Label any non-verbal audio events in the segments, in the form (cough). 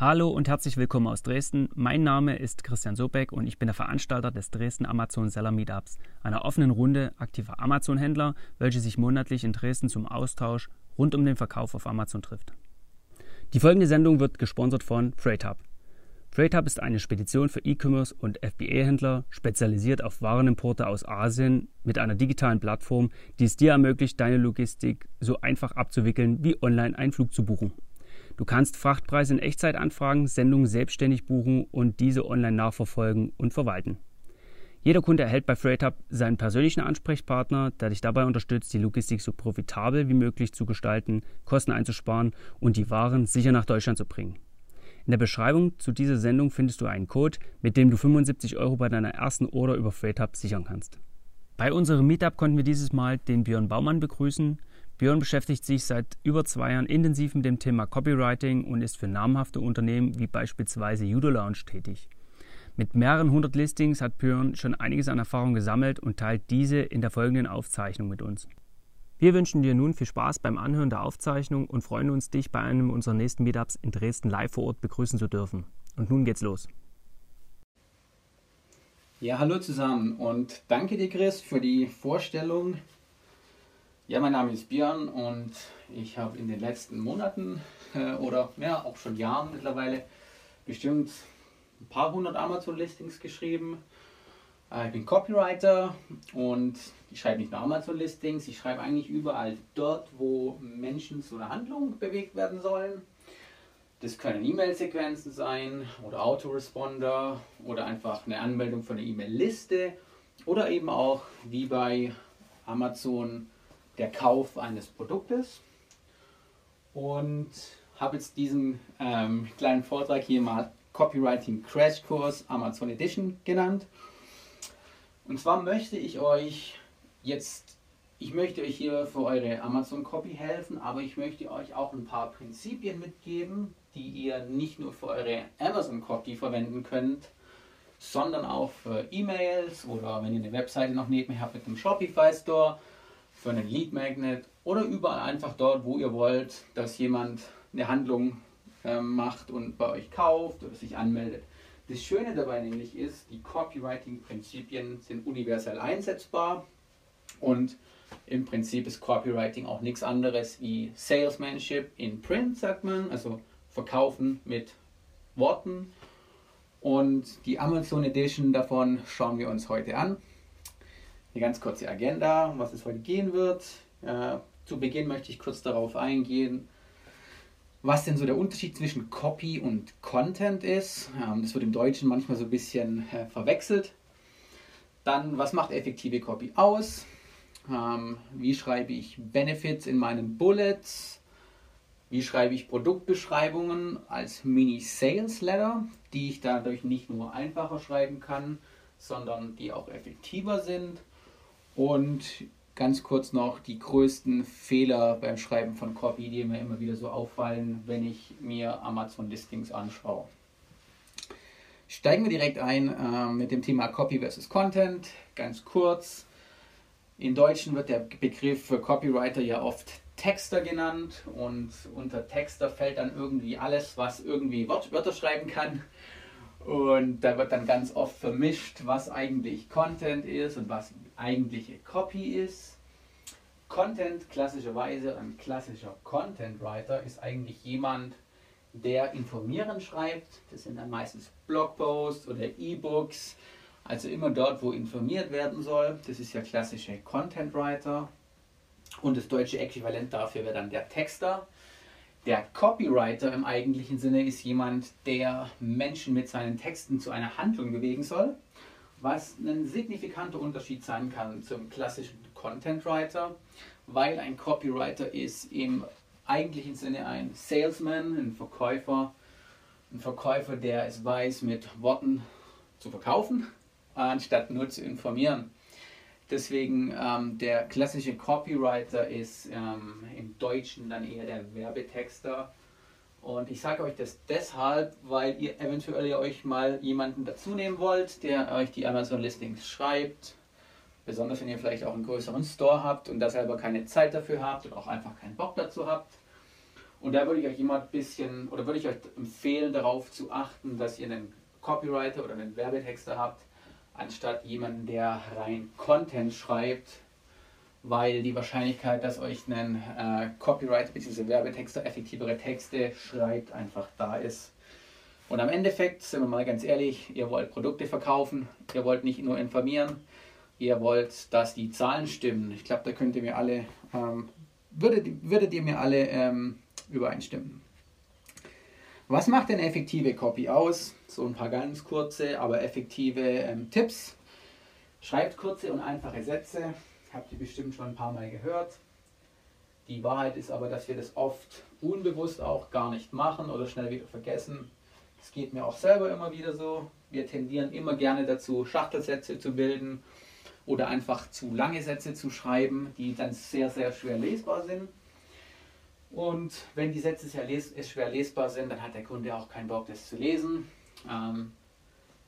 Hallo und herzlich willkommen aus Dresden. Mein Name ist Christian Sobeck und ich bin der Veranstalter des Dresden Amazon Seller Meetups, einer offenen Runde aktiver Amazon-Händler, welche sich monatlich in Dresden zum Austausch rund um den Verkauf auf Amazon trifft. Die folgende Sendung wird gesponsert von FreightHub. FreightHub ist eine Spedition für E-Commerce und FBA-Händler, spezialisiert auf Warenimporte aus Asien mit einer digitalen Plattform, die es dir ermöglicht, deine Logistik so einfach abzuwickeln, wie online einen Flug zu buchen. Du kannst Frachtpreise in Echtzeit anfragen, Sendungen selbstständig buchen und diese online nachverfolgen und verwalten. Jeder Kunde erhält bei FreightHub seinen persönlichen Ansprechpartner, der dich dabei unterstützt, die Logistik so profitabel wie möglich zu gestalten, Kosten einzusparen und die Waren sicher nach Deutschland zu bringen. In der Beschreibung zu dieser Sendung findest du einen Code, mit dem du 75 Euro bei deiner ersten Order über FreightHub sichern kannst. Bei unserem Meetup konnten wir dieses Mal den Björn Baumann begrüßen. Björn beschäftigt sich seit über zwei Jahren intensiv mit dem Thema Copywriting und ist für namhafte Unternehmen wie beispielsweise Judo Lounge tätig. Mit mehreren hundert Listings hat Björn schon einiges an Erfahrung gesammelt und teilt diese in der folgenden Aufzeichnung mit uns. Wir wünschen dir nun viel Spaß beim Anhören der Aufzeichnung und freuen uns, dich bei einem unserer nächsten Meetups in Dresden live vor Ort begrüßen zu dürfen. Und nun geht's los. Ja, hallo zusammen und danke dir, Chris, für die Vorstellung ja, mein Name ist Björn und ich habe in den letzten Monaten äh, oder ja, auch schon Jahren mittlerweile bestimmt ein paar hundert Amazon-Listings geschrieben. Äh, ich bin Copywriter und ich schreibe nicht nur Amazon-Listings, ich schreibe eigentlich überall dort, wo Menschen zu einer Handlung bewegt werden sollen. Das können E-Mail-Sequenzen sein oder Autoresponder oder einfach eine Anmeldung von der E-Mail-Liste oder eben auch wie bei Amazon der Kauf eines Produktes und habe jetzt diesen ähm, kleinen Vortrag hier mal Copywriting Crash Kurs Amazon Edition genannt. Und zwar möchte ich euch jetzt, ich möchte euch hier für eure Amazon Copy helfen, aber ich möchte euch auch ein paar Prinzipien mitgeben, die ihr nicht nur für eure Amazon Copy verwenden könnt, sondern auch für E-Mails oder wenn ihr eine Webseite noch nebenher habt mit einem Shopify Store für einen Lead Magnet oder überall einfach dort, wo ihr wollt, dass jemand eine Handlung äh, macht und bei euch kauft oder sich anmeldet. Das Schöne dabei nämlich ist, die Copywriting-Prinzipien sind universell einsetzbar und im Prinzip ist Copywriting auch nichts anderes wie Salesmanship in Print, sagt man, also Verkaufen mit Worten. Und die Amazon Edition davon schauen wir uns heute an eine ganz kurze Agenda, um was es heute gehen wird. Äh, zu Beginn möchte ich kurz darauf eingehen, was denn so der Unterschied zwischen Copy und Content ist. Ähm, das wird im Deutschen manchmal so ein bisschen äh, verwechselt. Dann, was macht effektive Copy aus? Ähm, wie schreibe ich Benefits in meinen Bullets? Wie schreibe ich Produktbeschreibungen als Mini-Sales-Letter, die ich dadurch nicht nur einfacher schreiben kann, sondern die auch effektiver sind? Und ganz kurz noch die größten Fehler beim Schreiben von Copy, die mir immer wieder so auffallen, wenn ich mir Amazon-Listings anschaue. Steigen wir direkt ein äh, mit dem Thema Copy versus Content. Ganz kurz. In Deutschen wird der Begriff für Copywriter ja oft Texter genannt und unter Texter fällt dann irgendwie alles, was irgendwie Wörter schreiben kann. Und da wird dann ganz oft vermischt, was eigentlich Content ist und was eigentliche Copy ist. Content klassischerweise, ein klassischer Content Writer ist eigentlich jemand, der informieren schreibt. Das sind dann meistens Blogposts oder E-Books. Also immer dort, wo informiert werden soll. Das ist ja klassische Content Writer. Und das deutsche Äquivalent dafür wäre dann der Texter. Der Copywriter im eigentlichen Sinne ist jemand, der Menschen mit seinen Texten zu einer Handlung bewegen soll was ein signifikanter Unterschied sein kann zum klassischen Content Writer, weil ein Copywriter ist im eigentlichen Sinne ein Salesman, ein Verkäufer, ein Verkäufer, der es weiß, mit Worten zu verkaufen, anstatt nur zu informieren. Deswegen ähm, der klassische Copywriter ist ähm, im Deutschen dann eher der Werbetexter und ich sage euch das deshalb, weil ihr eventuell euch mal jemanden dazu nehmen wollt, der euch die Amazon-Listings schreibt. Besonders wenn ihr vielleicht auch einen größeren Store habt und da selber keine Zeit dafür habt und auch einfach keinen Bock dazu habt. Und da würde ich euch ein bisschen, oder würde ich euch empfehlen, darauf zu achten, dass ihr einen Copywriter oder einen Werbetexter habt, anstatt jemanden, der rein Content schreibt, weil die Wahrscheinlichkeit, dass euch ein äh, Copywriter bzw. Werbetexter effektivere Texte schreibt, einfach da ist. Und am Endeffekt, sind wir mal ganz ehrlich, ihr wollt Produkte verkaufen, ihr wollt nicht nur informieren, ihr wollt, dass die Zahlen stimmen. Ich glaube, da könnt ihr mir alle, ähm, würdet, würdet ihr mir alle ähm, übereinstimmen. Was macht denn effektive Copy aus? So ein paar ganz kurze, aber effektive ähm, Tipps. Schreibt kurze und einfache Sätze. Habt ihr bestimmt schon ein paar Mal gehört. Die Wahrheit ist aber, dass wir das oft unbewusst auch gar nicht machen oder schnell wieder vergessen. Es geht mir auch selber immer wieder so. Wir tendieren immer gerne dazu, Schachtelsätze zu bilden oder einfach zu lange Sätze zu schreiben, die dann sehr, sehr schwer lesbar sind. Und wenn die Sätze sehr les schwer lesbar sind, dann hat der Kunde auch keinen Bock, das zu lesen. Ähm,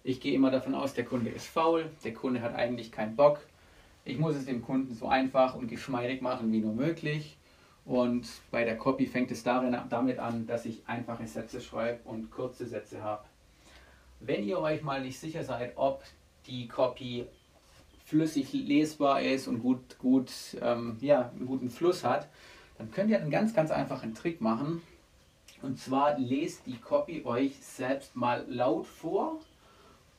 ich gehe immer davon aus, der Kunde ist faul, der Kunde hat eigentlich keinen Bock. Ich muss es dem Kunden so einfach und geschmeidig machen wie nur möglich. Und bei der Copy fängt es darin, damit an, dass ich einfache Sätze schreibe und kurze Sätze habe. Wenn ihr euch mal nicht sicher seid, ob die Copy flüssig lesbar ist und gut, gut, ähm, ja, einen guten Fluss hat, dann könnt ihr einen ganz, ganz einfachen Trick machen. Und zwar lest die Copy euch selbst mal laut vor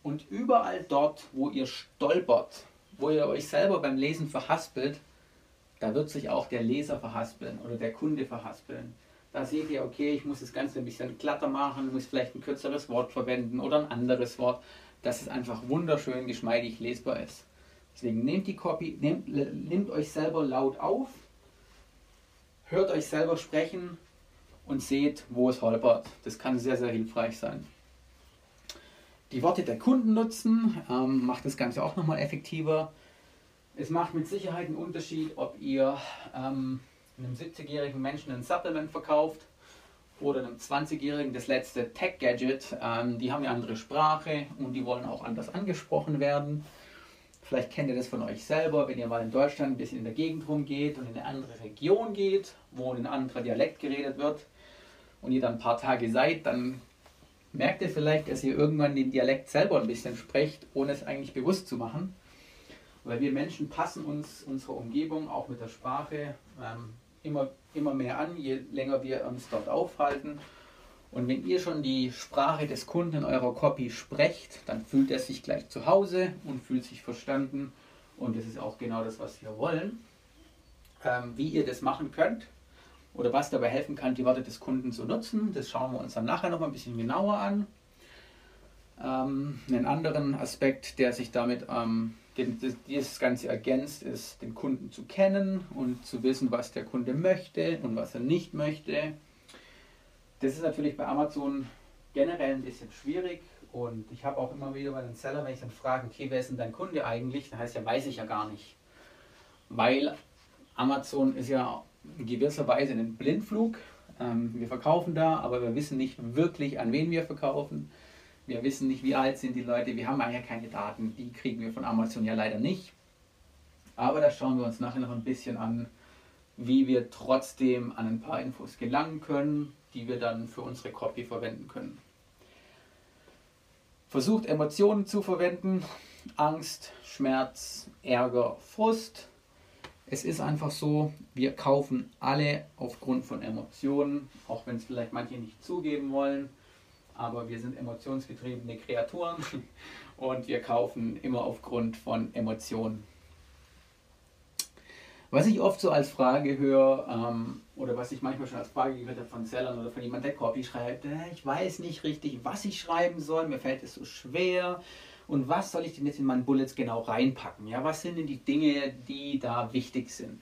und überall dort, wo ihr stolpert, wo ihr euch selber beim Lesen verhaspelt, da wird sich auch der Leser verhaspeln oder der Kunde verhaspeln. Da seht ihr, okay, ich muss das Ganze ein bisschen glatter machen, muss vielleicht ein kürzeres Wort verwenden oder ein anderes Wort, dass es einfach wunderschön geschmeidig lesbar ist. Deswegen nehmt die Copy, nehmt, nehmt euch selber laut auf hört euch selber sprechen und seht, wo es holpert. Das kann sehr, sehr hilfreich sein. Die Worte der Kunden nutzen ähm, macht das Ganze auch nochmal effektiver. Es macht mit Sicherheit einen Unterschied, ob ihr ähm, einem 70-jährigen Menschen ein Supplement verkauft oder einem 20-jährigen das letzte Tech-Gadget. Ähm, die haben eine andere Sprache und die wollen auch anders angesprochen werden. Vielleicht kennt ihr das von euch selber, wenn ihr mal in Deutschland ein bisschen in der Gegend rumgeht und in eine andere Region geht, wo ein anderer Dialekt geredet wird und ihr dann ein paar Tage seid, dann merkt ihr vielleicht, dass ihr irgendwann den Dialekt selber ein bisschen sprecht, ohne es eigentlich bewusst zu machen. Weil wir Menschen passen uns unserer Umgebung auch mit der Sprache ähm, immer, immer mehr an, je länger wir uns dort aufhalten. Und wenn ihr schon die Sprache des Kunden in eurer Copy sprecht, dann fühlt er sich gleich zu Hause und fühlt sich verstanden. Und das ist auch genau das, was wir wollen. Ähm, wie ihr das machen könnt oder was dabei helfen kann, die Worte des Kunden zu nutzen, das schauen wir uns dann nachher noch mal ein bisschen genauer an. Ähm, einen anderen Aspekt, der sich damit ähm, den, dieses Ganze ergänzt, ist, den Kunden zu kennen und zu wissen, was der Kunde möchte und was er nicht möchte. Das ist natürlich bei Amazon generell ein bisschen schwierig und ich habe auch immer wieder bei den Seller, wenn ich dann frage, okay, wer ist denn dein Kunde eigentlich? Dann heißt ja, weiß ich ja gar nicht. Weil Amazon ist ja in gewisser Weise ein Blindflug. Ähm, wir verkaufen da, aber wir wissen nicht wirklich, an wen wir verkaufen. Wir wissen nicht, wie alt sind die Leute. Wir haben ja keine Daten. Die kriegen wir von Amazon ja leider nicht. Aber da schauen wir uns nachher noch ein bisschen an, wie wir trotzdem an ein paar Infos gelangen können die wir dann für unsere Copy verwenden können. Versucht Emotionen zu verwenden, Angst, Schmerz, Ärger, Frust. Es ist einfach so, wir kaufen alle aufgrund von Emotionen, auch wenn es vielleicht manche nicht zugeben wollen, aber wir sind emotionsgetriebene Kreaturen (laughs) und wir kaufen immer aufgrund von Emotionen. Was ich oft so als Frage höre, ähm, oder was ich manchmal schon als Frage gehört habe von Sellern oder von jemandem, der Copy schreibt, äh, ich weiß nicht richtig, was ich schreiben soll, mir fällt es so schwer. Und was soll ich denn jetzt in meinen Bullets genau reinpacken? Ja, was sind denn die Dinge, die da wichtig sind?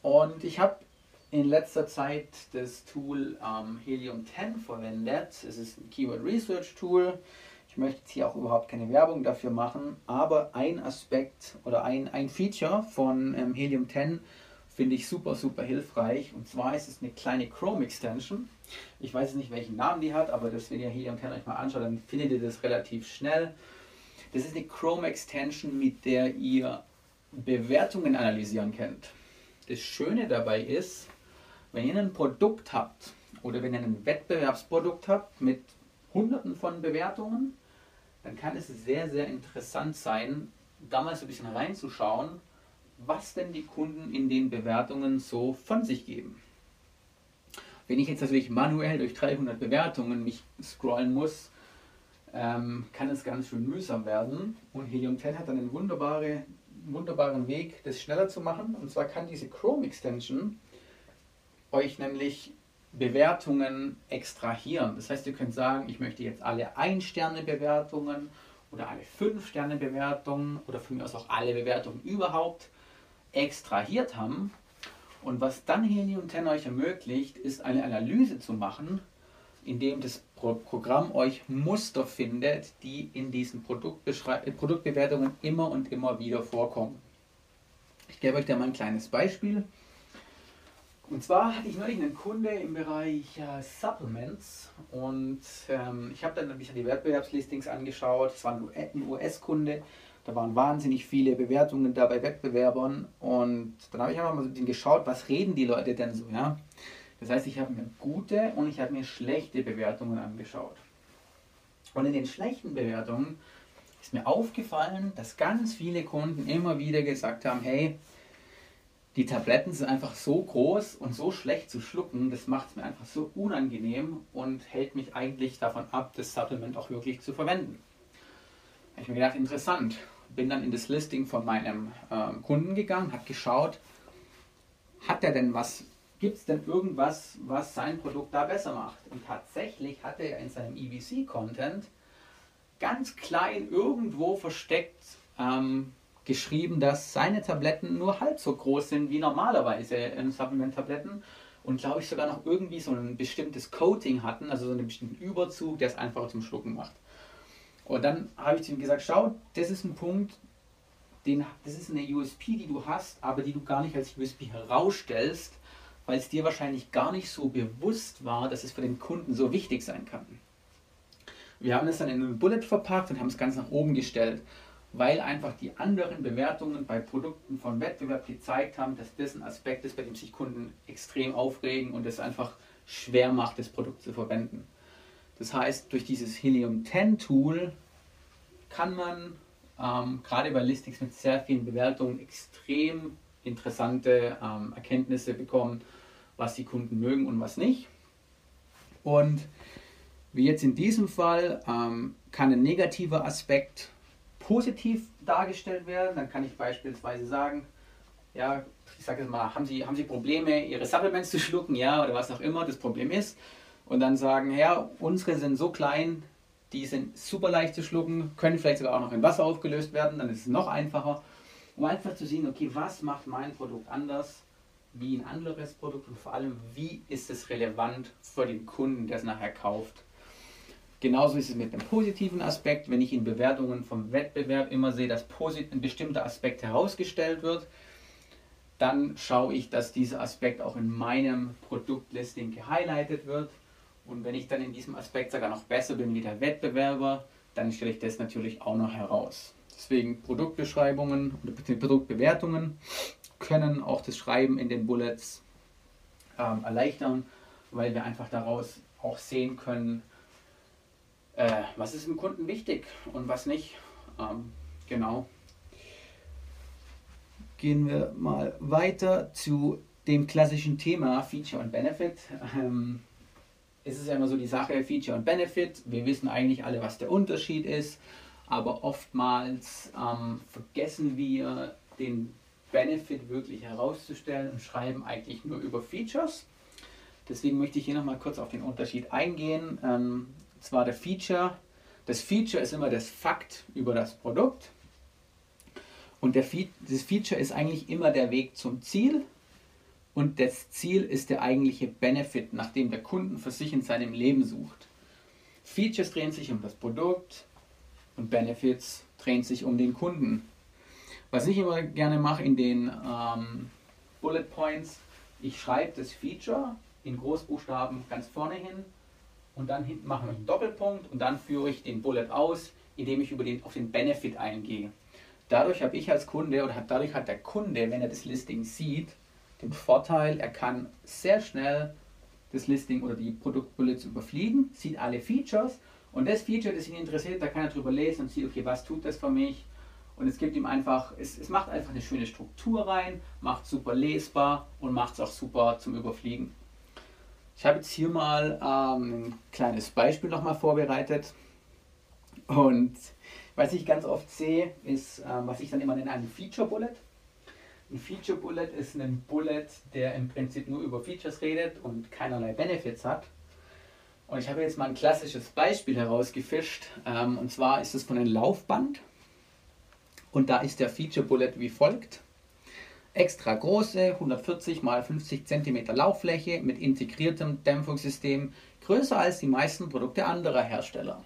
Und ich habe in letzter Zeit das Tool ähm, Helium 10 verwendet. Es ist ein Keyword Research Tool. Ich möchte jetzt hier auch überhaupt keine Werbung dafür machen, aber ein Aspekt oder ein, ein Feature von ähm, Helium 10 finde ich super, super hilfreich. Und zwar ist es eine kleine Chrome Extension. Ich weiß nicht, welchen Namen die hat, aber das, wenn ihr Helium 10 euch mal anschaut, dann findet ihr das relativ schnell. Das ist eine Chrome Extension, mit der ihr Bewertungen analysieren könnt. Das Schöne dabei ist, Wenn ihr ein Produkt habt oder wenn ihr ein Wettbewerbsprodukt habt mit hunderten von Bewertungen, dann kann es sehr, sehr interessant sein, da mal so ein bisschen reinzuschauen, was denn die Kunden in den Bewertungen so von sich geben. Wenn ich jetzt natürlich manuell durch 300 Bewertungen mich scrollen muss, ähm, kann es ganz schön mühsam werden. Und Helium 10 hat dann einen wunderbare, wunderbaren Weg, das schneller zu machen. Und zwar kann diese Chrome Extension euch nämlich Bewertungen extrahieren. Das heißt, ihr könnt sagen, ich möchte jetzt alle Ein-Sterne-Bewertungen oder alle Fünf-Sterne-Bewertungen oder von mir aus auch alle Bewertungen überhaupt extrahiert haben. Und was dann Helium 10 euch ermöglicht, ist eine Analyse zu machen, indem das Programm euch Muster findet, die in diesen Produktbewertungen immer und immer wieder vorkommen. Ich gebe euch da mal ein kleines Beispiel. Und zwar hatte ich neulich einen Kunde im Bereich äh, Supplements und ähm, ich habe dann ein die Wettbewerbslistings angeschaut. Es war ein US-Kunde, da waren wahnsinnig viele Bewertungen da bei Wettbewerbern und dann habe ich einfach mal so ein geschaut, was reden die Leute denn so, ja. Das heißt, ich habe mir gute und ich habe mir schlechte Bewertungen angeschaut. Und in den schlechten Bewertungen ist mir aufgefallen, dass ganz viele Kunden immer wieder gesagt haben, hey, die Tabletten sind einfach so groß und so schlecht zu schlucken, das macht es mir einfach so unangenehm und hält mich eigentlich davon ab, das Supplement auch wirklich zu verwenden. Da habe ich mir gedacht, interessant. Bin dann in das Listing von meinem ähm, Kunden gegangen, habe geschaut, hat er denn was, gibt es denn irgendwas, was sein Produkt da besser macht? Und tatsächlich hat er in seinem EVC-Content ganz klein irgendwo versteckt ähm, geschrieben, dass seine Tabletten nur halb so groß sind wie normalerweise Supplement-Tabletten und glaube ich sogar noch irgendwie so ein bestimmtes Coating hatten, also so einen bestimmten Überzug, der es einfacher zum Schlucken macht. Und dann habe ich zu ihm gesagt, schau, das ist ein Punkt, den, das ist eine USP, die du hast, aber die du gar nicht als USP herausstellst, weil es dir wahrscheinlich gar nicht so bewusst war, dass es für den Kunden so wichtig sein kann. Wir haben es dann in einen Bullet verpackt und haben es ganz nach oben gestellt weil einfach die anderen Bewertungen bei Produkten von Wettbewerb gezeigt haben, dass das ein Aspekt ist, bei dem sich Kunden extrem aufregen und es einfach schwer macht, das Produkt zu verwenden. Das heißt, durch dieses Helium 10 Tool kann man ähm, gerade bei Listings mit sehr vielen Bewertungen extrem interessante ähm, Erkenntnisse bekommen, was die Kunden mögen und was nicht. Und wie jetzt in diesem Fall ähm, kann ein negativer Aspekt positiv dargestellt werden. Dann kann ich beispielsweise sagen, ja, ich sage jetzt mal, haben Sie, haben Sie Probleme, Ihre Supplements zu schlucken, ja, oder was auch immer das Problem ist. Und dann sagen, ja, unsere sind so klein, die sind super leicht zu schlucken, können vielleicht sogar auch noch in Wasser aufgelöst werden, dann ist es noch einfacher, um einfach zu sehen, okay, was macht mein Produkt anders wie ein anderes Produkt und vor allem, wie ist es relevant für den Kunden, der es nachher kauft. Genauso ist es mit dem positiven Aspekt, wenn ich in Bewertungen vom Wettbewerb immer sehe, dass ein bestimmter Aspekt herausgestellt wird, dann schaue ich, dass dieser Aspekt auch in meinem Produktlisting gehighlightet wird. Und wenn ich dann in diesem Aspekt sogar noch besser bin wie der Wettbewerber, dann stelle ich das natürlich auch noch heraus. Deswegen Produktbeschreibungen oder Produktbewertungen können auch das Schreiben in den Bullets ähm, erleichtern, weil wir einfach daraus auch sehen können, äh, was ist dem Kunden wichtig und was nicht. Ähm, genau. Gehen wir mal weiter zu dem klassischen Thema Feature und Benefit. Ähm, es ist ja immer so die Sache Feature und Benefit. Wir wissen eigentlich alle, was der Unterschied ist, aber oftmals ähm, vergessen wir den Benefit wirklich herauszustellen und schreiben eigentlich nur über Features. Deswegen möchte ich hier nochmal kurz auf den Unterschied eingehen. Ähm, zwar der Feature. Das Feature ist immer das Fakt über das Produkt. Und der Fe das Feature ist eigentlich immer der Weg zum Ziel. Und das Ziel ist der eigentliche Benefit, nach dem der Kunden für sich in seinem Leben sucht. Features drehen sich um das Produkt und Benefits drehen sich um den Kunden. Was ich immer gerne mache in den ähm, Bullet Points, ich schreibe das Feature in Großbuchstaben ganz vorne hin und dann hinten machen wir einen Doppelpunkt und dann führe ich den Bullet aus, indem ich über den, auf den Benefit eingehe. Dadurch habe ich als Kunde oder dadurch hat der Kunde, wenn er das Listing sieht, den Vorteil, er kann sehr schnell das Listing oder die Produktbullets überfliegen, sieht alle Features und das Feature, das ihn interessiert, da kann er drüber lesen und sieht, okay, was tut das für mich? Und es gibt ihm einfach, es, es macht einfach eine schöne Struktur rein, macht super lesbar und macht es auch super zum Überfliegen. Ich habe jetzt hier mal ähm, ein kleines Beispiel nochmal vorbereitet. Und was ich ganz oft sehe, ist, ähm, was ich dann immer nenne, ein Feature Bullet. Ein Feature Bullet ist ein Bullet, der im Prinzip nur über Features redet und keinerlei Benefits hat. Und ich habe jetzt mal ein klassisches Beispiel herausgefischt. Ähm, und zwar ist es von einem Laufband. Und da ist der Feature Bullet wie folgt. Extra große 140 x 50 cm Lauffläche mit integriertem Dämpfungssystem, größer als die meisten Produkte anderer Hersteller.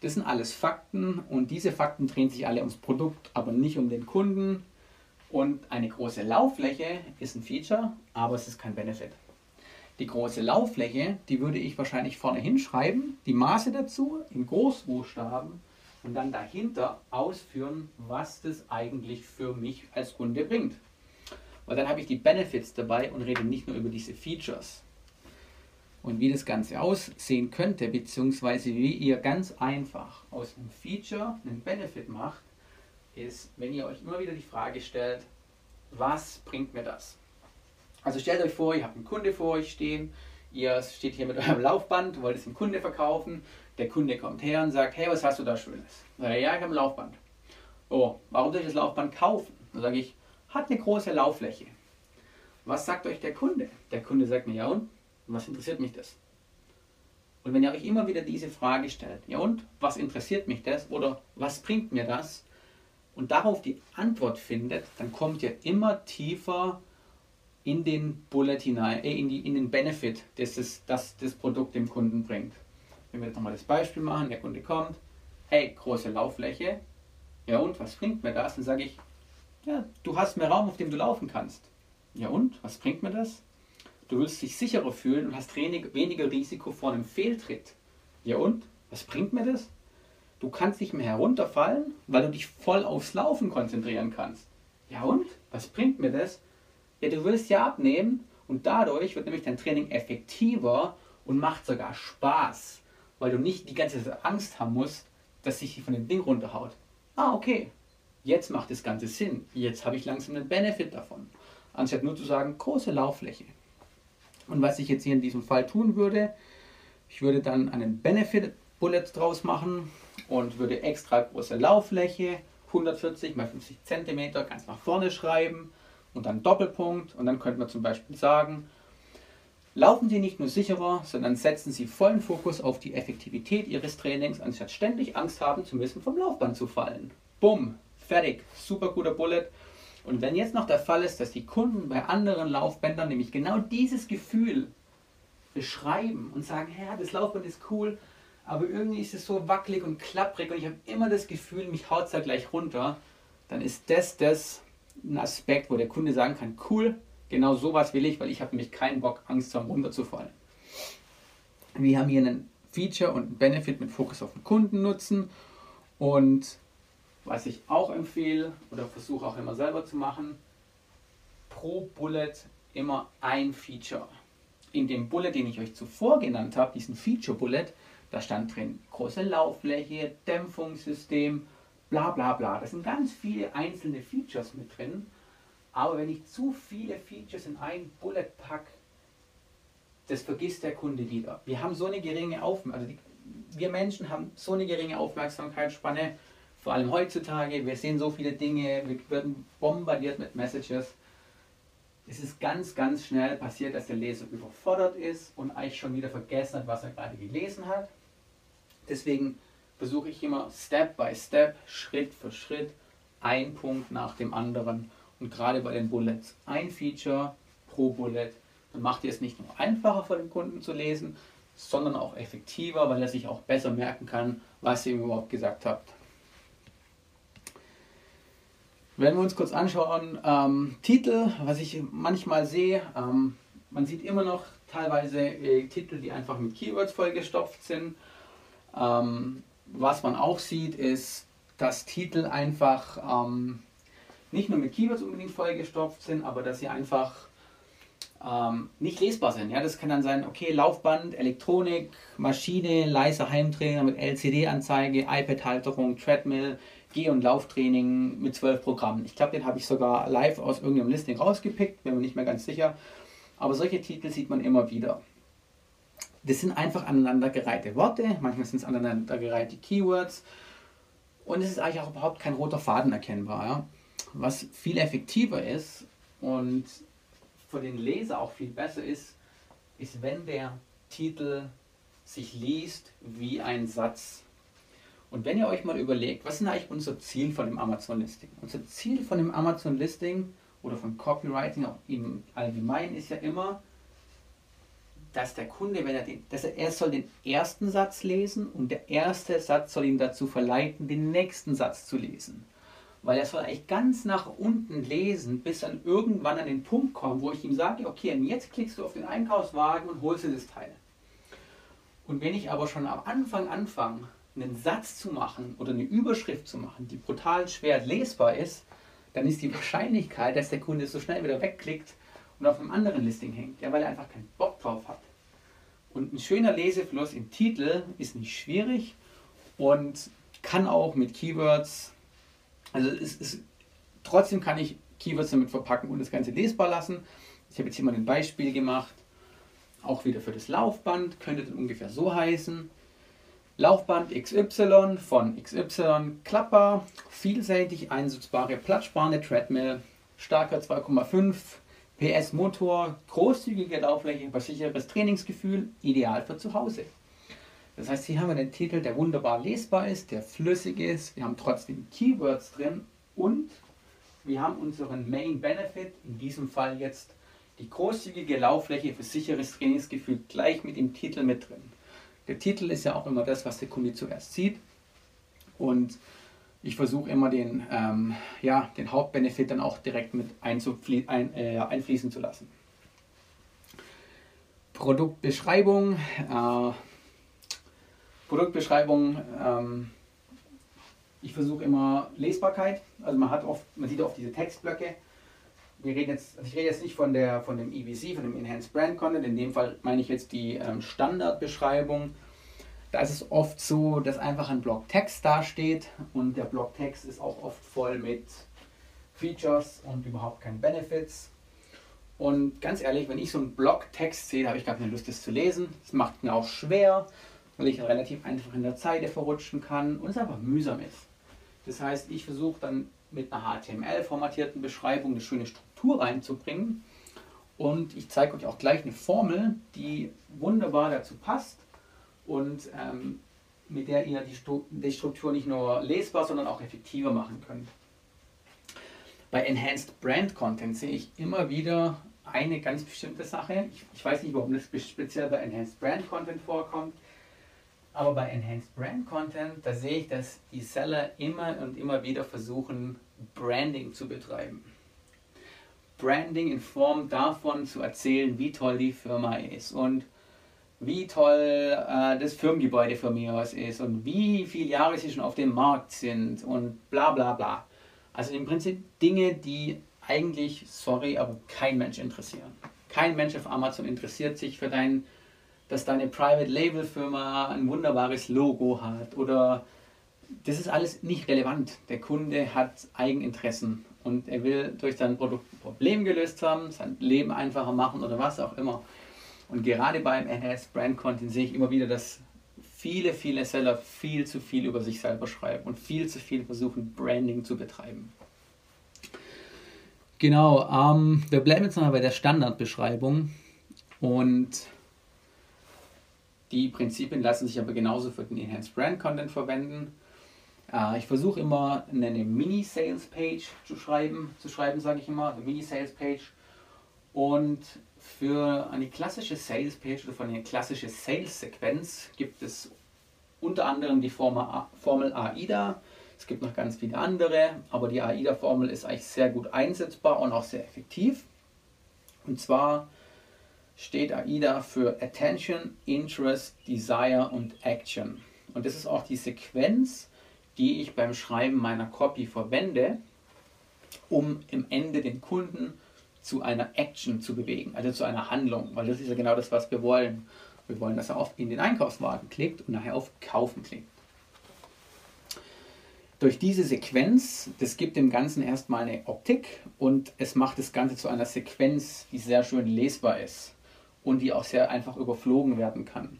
Das sind alles Fakten und diese Fakten drehen sich alle ums Produkt, aber nicht um den Kunden. Und eine große Lauffläche ist ein Feature, aber es ist kein Benefit. Die große Lauffläche, die würde ich wahrscheinlich vorne hinschreiben, die Maße dazu in Großbuchstaben und dann dahinter ausführen, was das eigentlich für mich als Kunde bringt. Weil dann habe ich die Benefits dabei und rede nicht nur über diese Features. Und wie das Ganze aussehen könnte, beziehungsweise wie ihr ganz einfach aus einem Feature einen Benefit macht, ist, wenn ihr euch immer wieder die Frage stellt, was bringt mir das? Also stellt euch vor, ihr habt einen Kunde vor euch stehen, ihr steht hier mit (laughs) eurem Laufband, wollt es dem Kunde verkaufen, der Kunde kommt her und sagt, hey, was hast du da Schönes? ja, ich habe ein Laufband. Oh, warum soll ich das Laufband kaufen? Dann sage ich, hat eine große Lauffläche. Was sagt euch der Kunde? Der Kunde sagt mir, ja und? Was interessiert mich das? Und wenn ihr euch immer wieder diese Frage stellt, ja und, was interessiert mich das oder was bringt mir das? Und darauf die Antwort findet, dann kommt ihr immer tiefer in den Bullet hinein, äh, in, die, in den Benefit, das das, das das Produkt dem Kunden bringt. Wenn wir jetzt nochmal das Beispiel machen, der Kunde kommt, hey, große Lauffläche, ja und, was bringt mir das? Dann sage ich, ja, du hast mehr Raum, auf dem du laufen kannst. Ja und, was bringt mir das? Du willst dich sicherer fühlen und hast weniger Risiko vor einem Fehltritt. Ja und? Was bringt mir das? Du kannst nicht mehr herunterfallen, weil du dich voll aufs Laufen konzentrieren kannst. Ja und? Was bringt mir das? Ja, du willst ja abnehmen und dadurch wird nämlich dein Training effektiver und macht sogar Spaß, weil du nicht die ganze Zeit Angst haben musst, dass sich von dem Ding runterhaut. Ah, okay. Jetzt macht das Ganze Sinn. Jetzt habe ich langsam einen Benefit davon. Anstatt nur zu sagen, große Lauffläche. Und was ich jetzt hier in diesem Fall tun würde, ich würde dann einen Benefit Bullet draus machen und würde extra große Lauffläche, 140 x 50 cm, ganz nach vorne schreiben und dann Doppelpunkt. Und dann könnte man zum Beispiel sagen, laufen Sie nicht nur sicherer, sondern setzen Sie vollen Fokus auf die Effektivität Ihres Trainings, anstatt ständig Angst haben zu müssen, vom Laufband zu fallen. Bumm, fertig, super guter Bullet. Und wenn jetzt noch der Fall ist, dass die Kunden bei anderen Laufbändern nämlich genau dieses Gefühl beschreiben und sagen, ja, das Laufband ist cool, aber irgendwie ist es so wackelig und klapprig und ich habe immer das Gefühl, mich haut es da gleich runter, dann ist das das ein Aspekt, wo der Kunde sagen kann, cool, genau sowas will ich, weil ich habe nämlich keinen Bock, Angst zu haben, runterzufallen. Wir haben hier einen Feature und einen Benefit mit Fokus auf den Kundennutzen und was ich auch empfehle oder versuche auch immer selber zu machen, pro Bullet immer ein Feature. In dem Bullet, den ich euch zuvor genannt habe, diesen Feature Bullet, da stand drin große Lauffläche, Dämpfungssystem, bla bla bla. Das sind ganz viele einzelne Features mit drin. Aber wenn ich zu viele Features in ein Bullet packe, das vergisst der Kunde wieder. Wir haben so eine geringe Aufmerksamkeit, also wir Menschen haben so eine geringe Aufmerksamkeitsspanne, vor allem heutzutage, wir sehen so viele Dinge, wir werden bombardiert mit Messages. Es ist ganz, ganz schnell passiert, dass der Leser überfordert ist und eigentlich schon wieder vergessen hat, was er gerade gelesen hat. Deswegen versuche ich immer Step by Step, Schritt für Schritt, ein Punkt nach dem anderen. Und gerade bei den Bullets ein Feature pro Bullet. Dann macht ihr es nicht nur einfacher für den Kunden zu lesen, sondern auch effektiver, weil er sich auch besser merken kann, was ihr ihm überhaupt gesagt habt. Wenn wir uns kurz anschauen, ähm, Titel, was ich manchmal sehe, ähm, man sieht immer noch teilweise äh, Titel, die einfach mit Keywords vollgestopft sind. Ähm, was man auch sieht, ist, dass Titel einfach ähm, nicht nur mit Keywords unbedingt vollgestopft sind, aber dass sie einfach ähm, nicht lesbar sind. Ja, das kann dann sein, okay, Laufband, Elektronik, Maschine, leiser Heimtrainer mit LCD-Anzeige, iPad-Halterung, Treadmill, Geh- und Lauftraining mit zwölf Programmen. Ich glaube, den habe ich sogar live aus irgendeinem Listing rausgepickt, bin mir nicht mehr ganz sicher. Aber solche Titel sieht man immer wieder. Das sind einfach aneinandergereihte Worte, manchmal sind es aneinandergereihte Keywords und es ist eigentlich auch überhaupt kein roter Faden erkennbar. Ja? Was viel effektiver ist und für den Leser auch viel besser ist, ist, wenn der Titel sich liest wie ein Satz. Und wenn ihr euch mal überlegt, was ist eigentlich unser Ziel von dem Amazon-Listing? Unser Ziel von dem Amazon-Listing oder von Copywriting auch im Allgemeinen ist ja immer, dass der Kunde, wenn er den, dass er, er soll den ersten Satz lesen und der erste Satz soll ihn dazu verleiten, den nächsten Satz zu lesen. Weil er soll eigentlich ganz nach unten lesen, bis dann irgendwann an den Punkt kommt, wo ich ihm sage, okay, und jetzt klickst du auf den Einkaufswagen und holst dir das Teil. Und wenn ich aber schon am Anfang anfange, einen Satz zu machen oder eine Überschrift zu machen, die brutal schwer lesbar ist, dann ist die Wahrscheinlichkeit, dass der Kunde so schnell wieder wegklickt und auf einem anderen Listing hängt, ja, weil er einfach keinen Bock drauf hat. Und ein schöner Lesefluss im Titel ist nicht schwierig und kann auch mit Keywords, also es ist, trotzdem kann ich Keywords damit verpacken und das Ganze lesbar lassen. Ich habe jetzt hier mal ein Beispiel gemacht, auch wieder für das Laufband, könnte dann ungefähr so heißen. Laufband XY von XY Klapper, vielseitig einsetzbare platzsparende Treadmill, starker 2,5 PS Motor, großzügige Lauffläche, sicheres Trainingsgefühl, ideal für zu Hause. Das heißt, hier haben wir den Titel, der wunderbar lesbar ist, der flüssig ist. Wir haben trotzdem Keywords drin und wir haben unseren Main Benefit, in diesem Fall jetzt die großzügige Lauffläche für sicheres Trainingsgefühl, gleich mit dem Titel mit drin. Der Titel ist ja auch immer das, was der Kunde zuerst sieht. Und ich versuche immer den, ähm, ja, den Hauptbenefit dann auch direkt mit ein, äh, einfließen zu lassen. Produktbeschreibung. Äh, Produktbeschreibung. Ähm, ich versuche immer Lesbarkeit. Also man hat oft, man sieht oft diese Textblöcke. Wir reden jetzt, also ich rede jetzt nicht von der von dem EBC, von dem Enhanced Brand Content. In dem Fall meine ich jetzt die ähm, Standardbeschreibung da ist es oft so, dass einfach ein Blogtext dasteht und der Blogtext ist auch oft voll mit Features und überhaupt keinen Benefits. Und ganz ehrlich, wenn ich so einen Blogtext sehe, habe ich gar keine Lust, das zu lesen. Das macht mir auch schwer, weil ich relativ einfach in der Zeile verrutschen kann und es einfach mühsam ist. Das heißt, ich versuche dann mit einer HTML-formatierten Beschreibung eine schöne Struktur reinzubringen. Und ich zeige euch auch gleich eine Formel, die wunderbar dazu passt und ähm, mit der ihr die Struktur nicht nur lesbar, sondern auch effektiver machen könnt. Bei Enhanced Brand Content sehe ich immer wieder eine ganz bestimmte Sache. Ich, ich weiß nicht, warum das speziell bei Enhanced Brand Content vorkommt, aber bei Enhanced Brand Content, da sehe ich, dass die Seller immer und immer wieder versuchen, Branding zu betreiben. Branding in Form davon zu erzählen, wie toll die Firma ist und wie toll äh, das Firmengebäude von mir aus ist und wie viele Jahre sie schon auf dem Markt sind und bla bla bla. Also im Prinzip Dinge, die eigentlich, sorry, aber kein Mensch interessieren. Kein Mensch auf Amazon interessiert sich für dein, dass deine Private Label Firma ein wunderbares Logo hat oder das ist alles nicht relevant. Der Kunde hat Eigeninteressen und er will durch sein Produkt ein Problem gelöst haben, sein Leben einfacher machen oder was auch immer. Und gerade beim Enhanced Brand Content sehe ich immer wieder, dass viele, viele Seller viel zu viel über sich selber schreiben und viel zu viel versuchen, Branding zu betreiben. Genau, ähm, wir bleiben jetzt mal bei der Standardbeschreibung und die Prinzipien lassen sich aber genauso für den Enhanced Brand Content verwenden. Äh, ich versuche immer eine Mini-Sales-Page zu schreiben, zu schreiben, sage ich immer, eine Mini-Sales-Page. Und für eine klassische Sales Page oder für eine klassische Sales Sequenz gibt es unter anderem die Formel AIDA. Es gibt noch ganz viele andere, aber die AIDA-Formel ist eigentlich sehr gut einsetzbar und auch sehr effektiv. Und zwar steht AIDA für Attention, Interest, Desire und Action. Und das ist auch die Sequenz, die ich beim Schreiben meiner Copy verwende. um im Ende den Kunden zu einer Action zu bewegen, also zu einer Handlung, weil das ist ja genau das, was wir wollen. Wir wollen, dass er auf in den Einkaufswagen klickt und nachher auf Kaufen klickt. Durch diese Sequenz, das gibt dem Ganzen erstmal eine Optik und es macht das Ganze zu einer Sequenz, die sehr schön lesbar ist und die auch sehr einfach überflogen werden kann.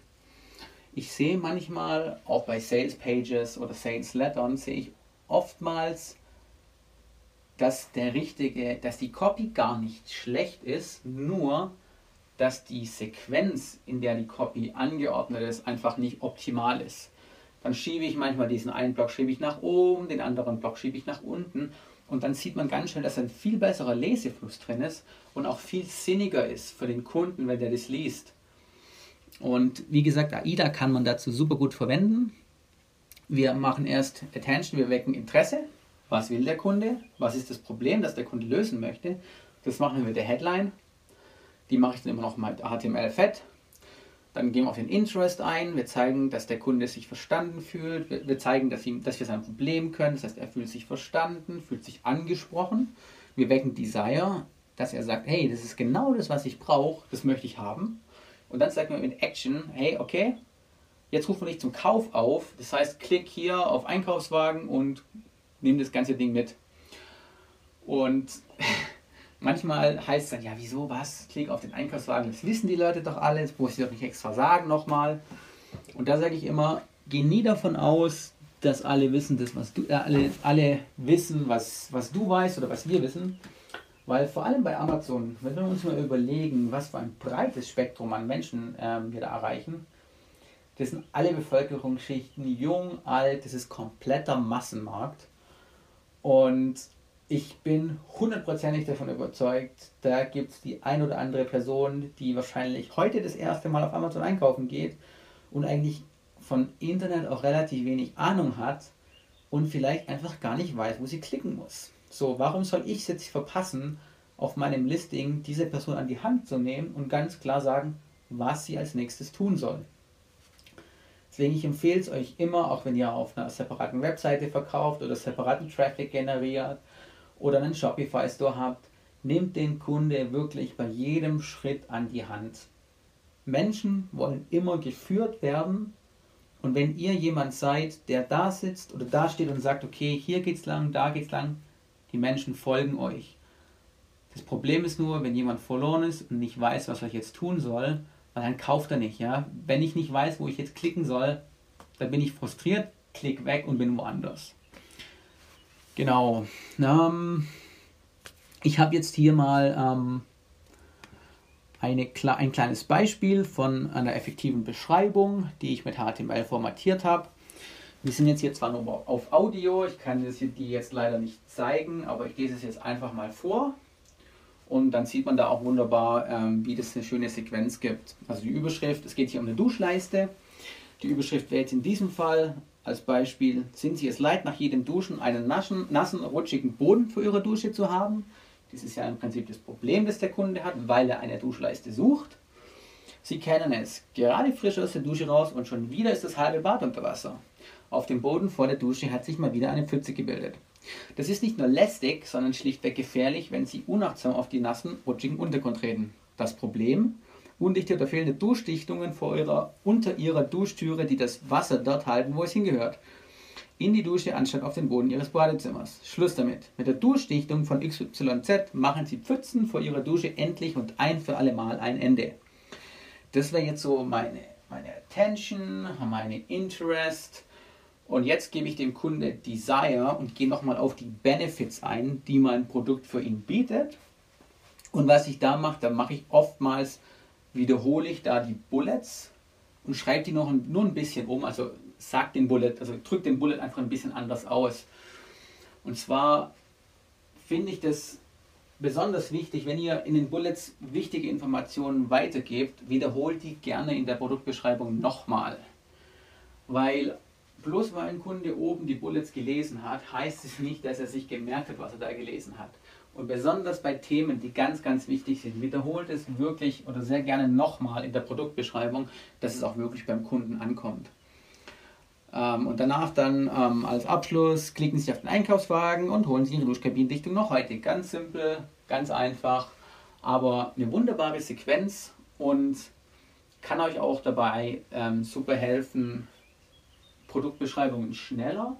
Ich sehe manchmal, auch bei Sales Pages oder Sales Lettern, sehe ich oftmals, dass der richtige, dass die Copy gar nicht schlecht ist, nur dass die Sequenz, in der die Copy angeordnet ist, einfach nicht optimal ist. Dann schiebe ich manchmal diesen einen Block schiebe ich nach oben, den anderen Block schiebe ich nach unten und dann sieht man ganz schnell, dass ein viel besserer Lesefluss drin ist und auch viel sinniger ist für den Kunden, wenn der das liest. Und wie gesagt, AIDA kann man dazu super gut verwenden. Wir machen erst Attention, wir wecken Interesse. Was will der Kunde? Was ist das Problem, das der Kunde lösen möchte? Das machen wir mit der Headline. Die mache ich dann immer noch mit HTML-Fett. Dann gehen wir auf den Interest ein. Wir zeigen, dass der Kunde sich verstanden fühlt. Wir, zeigen, dass, ihm, dass wir sein Problem können. Das heißt, er fühlt sich verstanden, fühlt sich angesprochen. Wir wecken Desire, dass er sagt, hey, das ist genau das, was ich brauche. Das möchte ich haben. Und dann sagen wir mit Action, hey, okay, jetzt rufen wir dich zum Kauf auf. Das heißt, klick hier auf Einkaufswagen und nimm das ganze Ding mit. Und (laughs) manchmal heißt es dann, ja, wieso, was? Klick auf den Einkaufswagen, das wissen die Leute doch alles, muss ich doch nicht extra sagen nochmal. Und da sage ich immer, geh nie davon aus, dass alle wissen, das, was du, äh, alle, alle wissen, was, was du weißt oder was wir wissen. Weil vor allem bei Amazon, wenn wir uns mal überlegen, was für ein breites Spektrum an Menschen ähm, wir da erreichen, das sind alle Bevölkerungsschichten, jung, alt, das ist kompletter Massenmarkt. Und ich bin hundertprozentig davon überzeugt, da gibt es die ein oder andere Person, die wahrscheinlich heute das erste Mal auf Amazon einkaufen geht und eigentlich von Internet auch relativ wenig Ahnung hat und vielleicht einfach gar nicht weiß, wo sie klicken muss. So, warum soll ich es jetzt verpassen, auf meinem Listing diese Person an die Hand zu nehmen und ganz klar sagen, was sie als nächstes tun soll? Deswegen ich empfehle es euch immer, auch wenn ihr auf einer separaten Webseite verkauft oder separaten Traffic generiert oder einen Shopify Store habt, nehmt den Kunde wirklich bei jedem Schritt an die Hand. Menschen wollen immer geführt werden und wenn ihr jemand seid, der da sitzt oder da steht und sagt, okay, hier geht's lang, da geht's lang, die Menschen folgen euch. Das Problem ist nur, wenn jemand verloren ist und nicht weiß, was er jetzt tun soll, weil dann kauft er nicht. Ja? Wenn ich nicht weiß, wo ich jetzt klicken soll, dann bin ich frustriert, klick weg und bin woanders. Genau. Ähm, ich habe jetzt hier mal ähm, eine, ein kleines Beispiel von einer effektiven Beschreibung, die ich mit HTML formatiert habe. Wir sind jetzt hier zwar nur auf Audio, ich kann das hier, die jetzt leider nicht zeigen, aber ich lese es jetzt einfach mal vor. Und dann sieht man da auch wunderbar, ähm, wie das eine schöne Sequenz gibt. Also die Überschrift, es geht hier um eine Duschleiste. Die Überschrift jetzt in diesem Fall als Beispiel, sind Sie es leid, nach jedem Duschen einen nassen, nassen, rutschigen Boden für Ihre Dusche zu haben? Das ist ja im Prinzip das Problem, das der Kunde hat, weil er eine Duschleiste sucht. Sie kennen es, gerade frisch aus der Dusche raus und schon wieder ist das halbe Bad unter Wasser. Auf dem Boden vor der Dusche hat sich mal wieder eine Pfütze gebildet. Das ist nicht nur lästig, sondern schlichtweg gefährlich, wenn Sie unachtsam auf die nassen, rutschigen Untergrund treten. Das Problem? Undichte oder fehlende Duschdichtungen vor ihrer, unter Ihrer Duschtüre, die das Wasser dort halten, wo es hingehört. In die Dusche anstatt auf den Boden Ihres Badezimmers. Schluss damit. Mit der Duschdichtung von XYZ machen Sie Pfützen vor Ihrer Dusche endlich und ein für alle Mal ein Ende. Das wäre jetzt so meine, meine Attention, meine Interest, und jetzt gebe ich dem Kunde Desire und gehe nochmal auf die Benefits ein, die mein Produkt für ihn bietet. Und was ich da mache, da mache ich oftmals, wiederhole ich da die Bullets und schreibe die noch nur ein bisschen um. Also sag den Bullet, also drück den Bullet einfach ein bisschen anders aus. Und zwar finde ich das besonders wichtig, wenn ihr in den Bullets wichtige Informationen weitergebt, wiederholt die gerne in der Produktbeschreibung nochmal. Weil bloß weil ein Kunde oben die Bullets gelesen hat, heißt es nicht, dass er sich gemerkt hat, was er da gelesen hat. Und besonders bei Themen, die ganz, ganz wichtig sind, wiederholt es wirklich oder sehr gerne nochmal in der Produktbeschreibung, dass es auch wirklich beim Kunden ankommt. Ähm, und danach dann ähm, als Abschluss klicken Sie auf den Einkaufswagen und holen Sie Ihre Duschkabinendichtung noch heute. Ganz simpel, ganz einfach, aber eine wunderbare Sequenz und kann euch auch dabei ähm, super helfen, Produktbeschreibungen schneller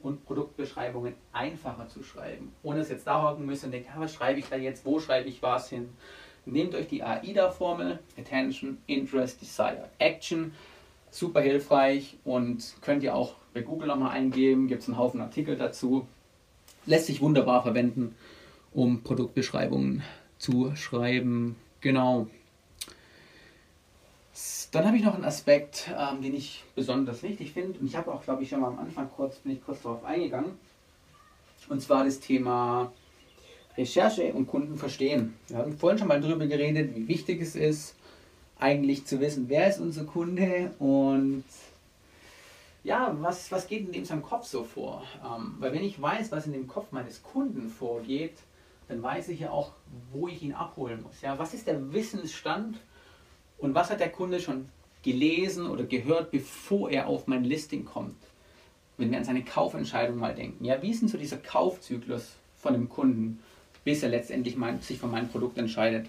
und Produktbeschreibungen einfacher zu schreiben. Ohne dass jetzt da hocken müssen und denken, ja, was schreibe ich da jetzt, wo schreibe ich was hin. Nehmt euch die AIDA-Formel, Attention, Interest, Desire, Action, super hilfreich und könnt ihr auch bei Google nochmal eingeben, gibt es einen Haufen Artikel dazu. Lässt sich wunderbar verwenden, um Produktbeschreibungen zu schreiben. Genau. Dann habe ich noch einen Aspekt, ähm, den ich besonders wichtig finde. Und ich habe auch, glaube ich, schon mal am Anfang kurz, bin ich kurz darauf eingegangen. Und zwar das Thema Recherche und Kunden verstehen. Wir haben vorhin schon mal darüber geredet, wie wichtig es ist, eigentlich zu wissen, wer ist unser Kunde und ja, was, was geht in dem seinem Kopf so vor? Ähm, weil wenn ich weiß, was in dem Kopf meines Kunden vorgeht, dann weiß ich ja auch, wo ich ihn abholen muss. Ja, was ist der Wissensstand und was hat der Kunde schon gelesen oder gehört, bevor er auf mein Listing kommt? Wenn wir an seine Kaufentscheidung mal denken. Ja, wie ist denn so dieser Kaufzyklus von dem Kunden, bis er letztendlich mein, sich für mein Produkt entscheidet?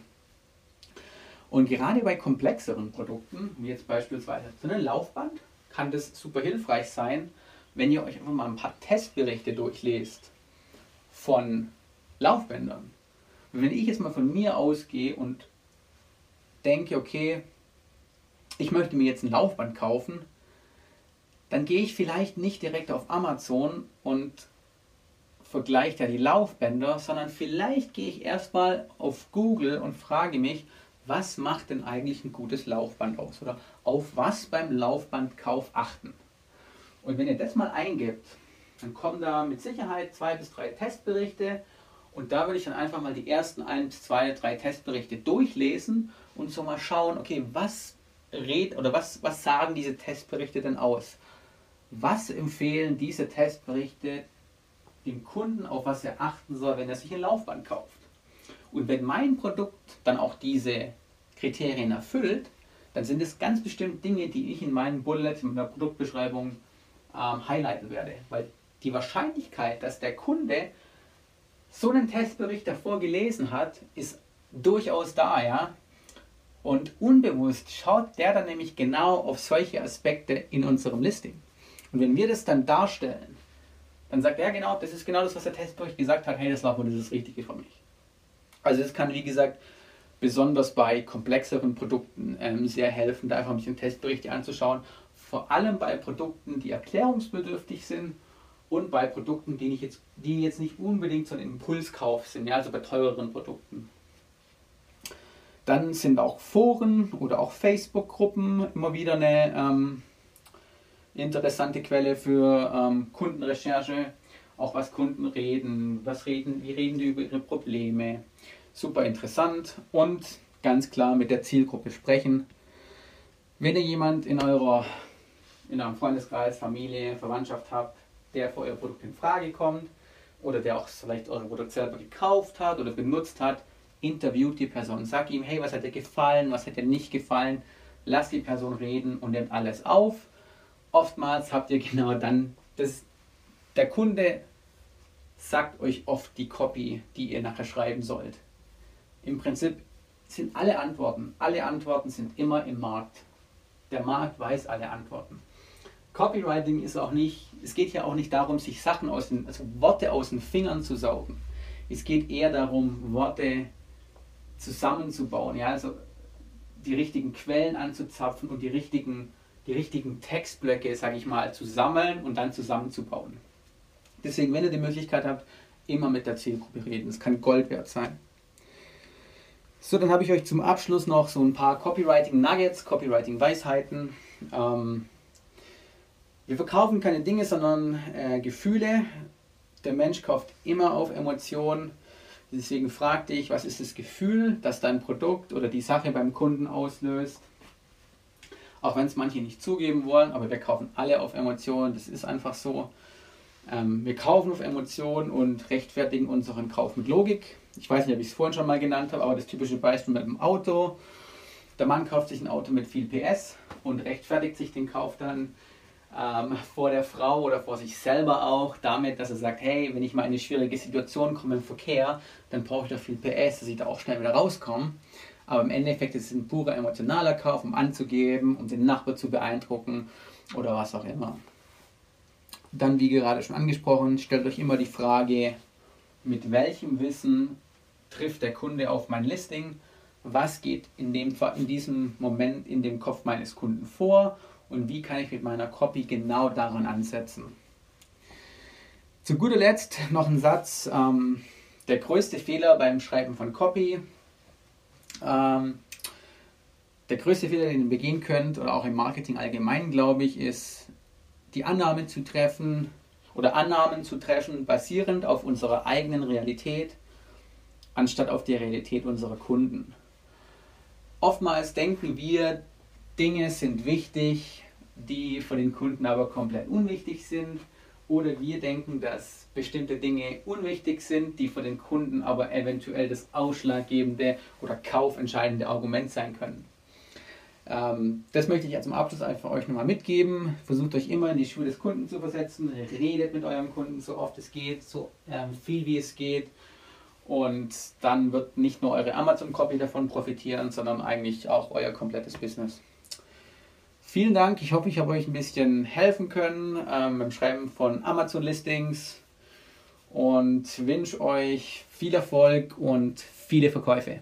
Und gerade bei komplexeren Produkten, wie jetzt beispielsweise so ein Laufband, kann das super hilfreich sein, wenn ihr euch einfach mal ein paar Testberichte durchlest von Laufbändern. Wenn ich jetzt mal von mir ausgehe und denke, okay, ich möchte mir jetzt ein Laufband kaufen, dann gehe ich vielleicht nicht direkt auf Amazon und vergleiche da die Laufbänder, sondern vielleicht gehe ich erstmal auf Google und frage mich, was macht denn eigentlich ein gutes Laufband aus? Oder auf was beim Laufbandkauf achten? Und wenn ihr das mal eingibt, dann kommen da mit Sicherheit zwei bis drei Testberichte und da würde ich dann einfach mal die ersten ein, zwei, drei Testberichte durchlesen und so mal schauen, okay, was red oder was, was sagen diese Testberichte denn aus? Was empfehlen diese Testberichte dem Kunden, auf was er achten soll, wenn er sich ein Laufband kauft? Und wenn mein Produkt dann auch diese Kriterien erfüllt, dann sind es ganz bestimmt Dinge, die ich in meinen Bullets, in meiner Produktbeschreibung ähm, highlighten werde. Weil die Wahrscheinlichkeit, dass der Kunde so einen Testbericht davor gelesen hat, ist durchaus da, ja. Und unbewusst schaut der dann nämlich genau auf solche Aspekte in unserem Listing. Und wenn wir das dann darstellen, dann sagt er genau, das ist genau das, was der Testbericht gesagt hat, hey, das war wohl das Richtige für mich. Also es kann, wie gesagt, besonders bei komplexeren Produkten ähm, sehr helfen, da einfach ein bisschen Testberichte anzuschauen. Vor allem bei Produkten, die erklärungsbedürftig sind und bei Produkten, die, ich jetzt, die jetzt nicht unbedingt so ein Impulskauf sind, ja, also bei teureren Produkten. Dann sind auch Foren oder auch Facebook-Gruppen immer wieder eine ähm, interessante Quelle für ähm, Kundenrecherche. Auch was Kunden reden, was reden, wie reden die über ihre Probleme. Super interessant und ganz klar mit der Zielgruppe sprechen. Wenn ihr jemand in eurer in eurem Freundeskreis, Familie, Verwandtschaft habt, der für euer Produkt in Frage kommt oder der auch vielleicht euer Produkt selber gekauft hat oder benutzt hat, interviewt die Person. Sag ihm, hey, was hat dir gefallen, was hat dir nicht gefallen. Lass die Person reden und nimmt alles auf. Oftmals habt ihr genau dann, das, der Kunde sagt euch oft die Copy, die ihr nachher schreiben sollt. Im Prinzip sind alle Antworten, alle Antworten sind immer im Markt. Der Markt weiß alle Antworten. Copywriting ist auch nicht, es geht ja auch nicht darum, sich Sachen aus den, also Worte aus den Fingern zu saugen. Es geht eher darum, Worte zusammenzubauen, ja, also die richtigen Quellen anzuzapfen und die richtigen, die richtigen Textblöcke, sage ich mal, zu sammeln und dann zusammenzubauen. Deswegen, wenn ihr die Möglichkeit habt, immer mit der Zielgruppe reden. Das kann Gold wert sein. So, dann habe ich euch zum Abschluss noch so ein paar Copywriting-Nuggets, Copywriting-Weisheiten. Ähm, wir verkaufen keine Dinge, sondern äh, Gefühle. Der Mensch kauft immer auf Emotionen. Deswegen frag dich, was ist das Gefühl, das dein Produkt oder die Sache beim Kunden auslöst. Auch wenn es manche nicht zugeben wollen, aber wir kaufen alle auf Emotionen. Das ist einfach so. Ähm, wir kaufen auf Emotionen und rechtfertigen unseren Kauf mit Logik. Ich weiß nicht, ob ich es vorhin schon mal genannt habe, aber das typische Beispiel mit dem Auto. Der Mann kauft sich ein Auto mit viel PS und rechtfertigt sich den Kauf dann ähm, vor der Frau oder vor sich selber auch, damit, dass er sagt, hey, wenn ich mal in eine schwierige Situation komme im Verkehr, dann brauche ich doch viel PS, dass ich da auch schnell wieder rauskomme. Aber im Endeffekt ist es ein purer emotionaler Kauf, um anzugeben, um den Nachbar zu beeindrucken oder was auch immer. Dann, wie gerade schon angesprochen, stellt euch immer die Frage, mit welchem Wissen trifft der Kunde auf mein Listing? Was geht in, dem, in diesem Moment in dem Kopf meines Kunden vor? Und wie kann ich mit meiner Copy genau daran ansetzen? Zu guter Letzt noch ein Satz. Ähm, der größte Fehler beim Schreiben von Copy, ähm, der größte Fehler, den ihr begehen könnt, oder auch im Marketing allgemein, glaube ich, ist, die Annahme zu treffen oder Annahmen zu treffen, basierend auf unserer eigenen Realität, anstatt auf der Realität unserer Kunden. Oftmals denken wir, Dinge sind wichtig, die für den Kunden aber komplett unwichtig sind. Oder wir denken, dass bestimmte Dinge unwichtig sind, die für den Kunden aber eventuell das ausschlaggebende oder kaufentscheidende Argument sein können. Ähm, das möchte ich jetzt zum Abschluss einfach euch nochmal mitgeben. Versucht euch immer in die Schuhe des Kunden zu versetzen. Redet mit eurem Kunden so oft es geht, so ähm, viel wie es geht. Und dann wird nicht nur eure Amazon-Copy davon profitieren, sondern eigentlich auch euer komplettes Business. Vielen Dank. Ich hoffe, ich habe euch ein bisschen helfen können ähm, beim Schreiben von Amazon-Listings und wünsche euch viel Erfolg und viele Verkäufe.